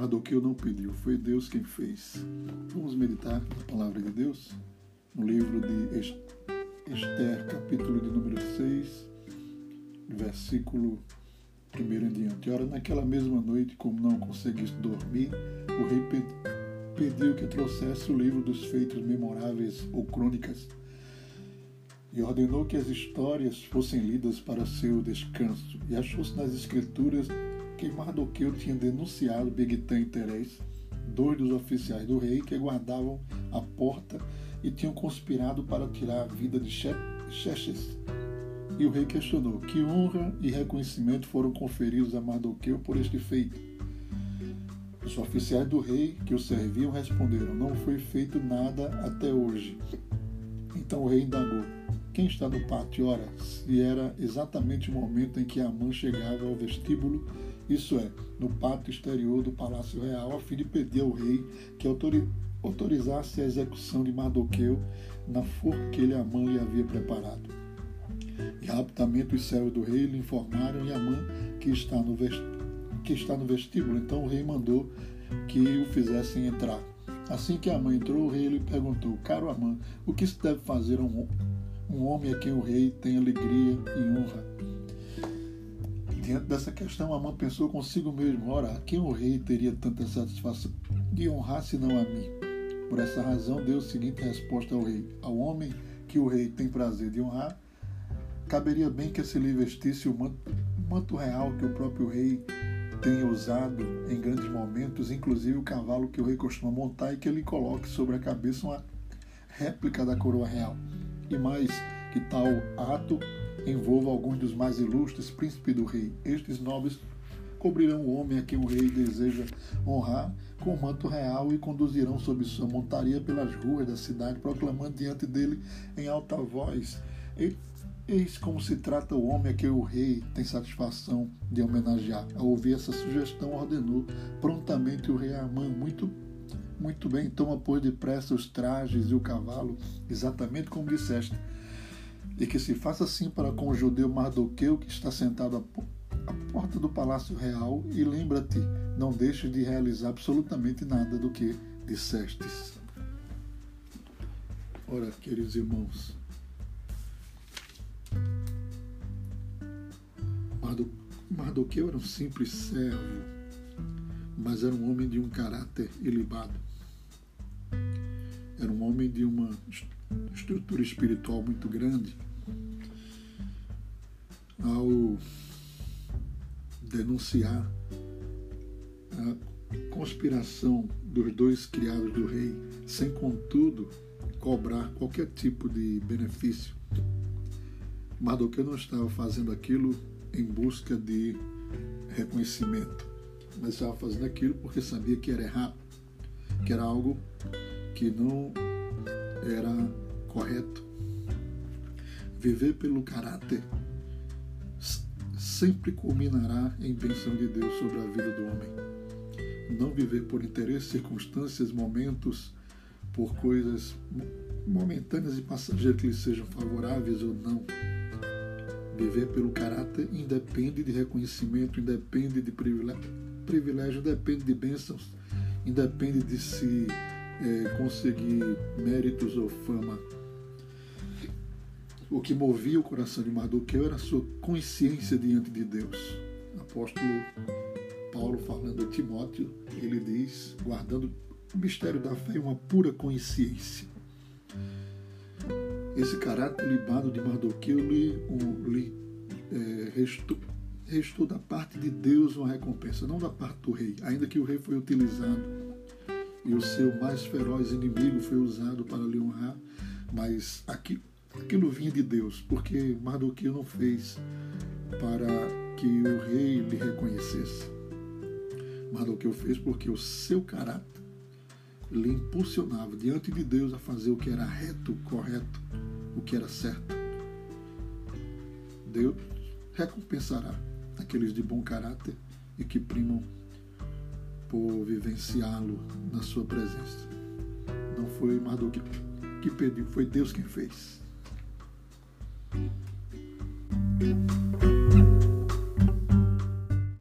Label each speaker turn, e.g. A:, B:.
A: Mardoqueu não pediu, foi Deus quem fez. Vamos meditar na palavra de Deus? No livro de Esther, capítulo de número 6, versículo 1 em diante. Ora, naquela mesma noite, como não conseguisse dormir, o rei pediu que trouxesse o livro dos feitos memoráveis ou crônicas e ordenou que as histórias fossem lidas para seu descanso. E achou-se nas escrituras que Mardoqueu tinha denunciado Bigtan e Teres, dois dos oficiais do rei que guardavam a porta e tinham conspirado para tirar a vida de Xerxes. E o rei questionou: Que honra e reconhecimento foram conferidos a Mardoqueu por este feito? Os oficiais do rei que o serviam responderam: Não foi feito nada até hoje. Então o rei indagou: quem está no pátio? Ora, se era exatamente o momento em que Amã chegava ao vestíbulo, isso é, no pátio exterior do Palácio Real, a fim de pedir ao rei que autorizasse a execução de Mardoqueu na forca que Amã lhe havia preparado. E rapidamente os servos do rei lhe informaram e Amã que está no, que está no vestíbulo. Então o rei mandou que o fizessem entrar. Assim que Amã entrou, o rei lhe perguntou: Caro Amã, o que se deve fazer a um um homem a quem o rei tem alegria e honra. Diante dessa questão, Amã pensou consigo mesmo: ora, a quem o rei teria tanta satisfação de honrar senão a mim? Por essa razão, deu a seguinte resposta ao rei: Ao homem que o rei tem prazer de honrar, caberia bem que se lhe vestisse o manto, o manto real que o próprio rei tem usado em grandes momentos, inclusive o cavalo que o rei costuma montar e que ele coloque sobre a cabeça uma réplica da coroa real e mais que tal ato envolva alguns dos mais ilustres príncipes do rei. Estes nobres cobrirão o homem a quem o rei deseja honrar com o manto real e conduzirão sob sua montaria pelas ruas da cidade, proclamando diante dele em alta voz: Eis como se trata o homem a quem o rei tem satisfação de homenagear. Ao ouvir essa sugestão, ordenou prontamente o rei Amã, muito muito bem, toma, pois, depressa os trajes e o cavalo, exatamente como disseste, e que se faça assim para com o judeu Mardoqueu, que está sentado à porta do palácio real, e lembra-te, não deixes de realizar absolutamente nada do que dissestes. Ora, queridos irmãos, Mardoqueu era um simples servo, mas era um homem de um caráter ilibado era um homem de uma estrutura espiritual muito grande. Ao denunciar a conspiração dos dois criados do rei, sem contudo cobrar qualquer tipo de benefício. Mardoqueu não estava fazendo aquilo em busca de reconhecimento, mas estava fazendo aquilo porque sabia que era errado, que era algo que não era correto. Viver pelo caráter sempre culminará em bênção de Deus sobre a vida do homem. Não viver por interesse, circunstâncias, momentos, por coisas momentâneas e passageiras que lhe sejam favoráveis ou não. Viver pelo caráter independe de reconhecimento, independe de privilégio, privilégio depende de bênçãos, independe de se é, conseguir méritos ou fama. O que movia o coração de Mardoqueu era a sua consciência diante de Deus. Apóstolo Paulo, falando a Timóteo, ele diz, guardando o mistério da fé, uma pura consciência. Esse caráter libado de Mardoqueu lhe, lhe é, restou, restou da parte de Deus uma recompensa, não da parte do rei, ainda que o rei foi utilizado e o seu mais feroz inimigo foi usado para lhe honrar, mas aquilo, aquilo vinha de Deus, porque Mardoqueu não fez para que o rei lhe reconhecesse. Mardoqueu fez porque o seu caráter lhe impulsionava diante de Deus a fazer o que era reto, correto, o que era certo. Deus recompensará aqueles de bom caráter e que primam por vivenciá-lo na sua presença. Não foi Marduk que pediu, foi Deus quem fez.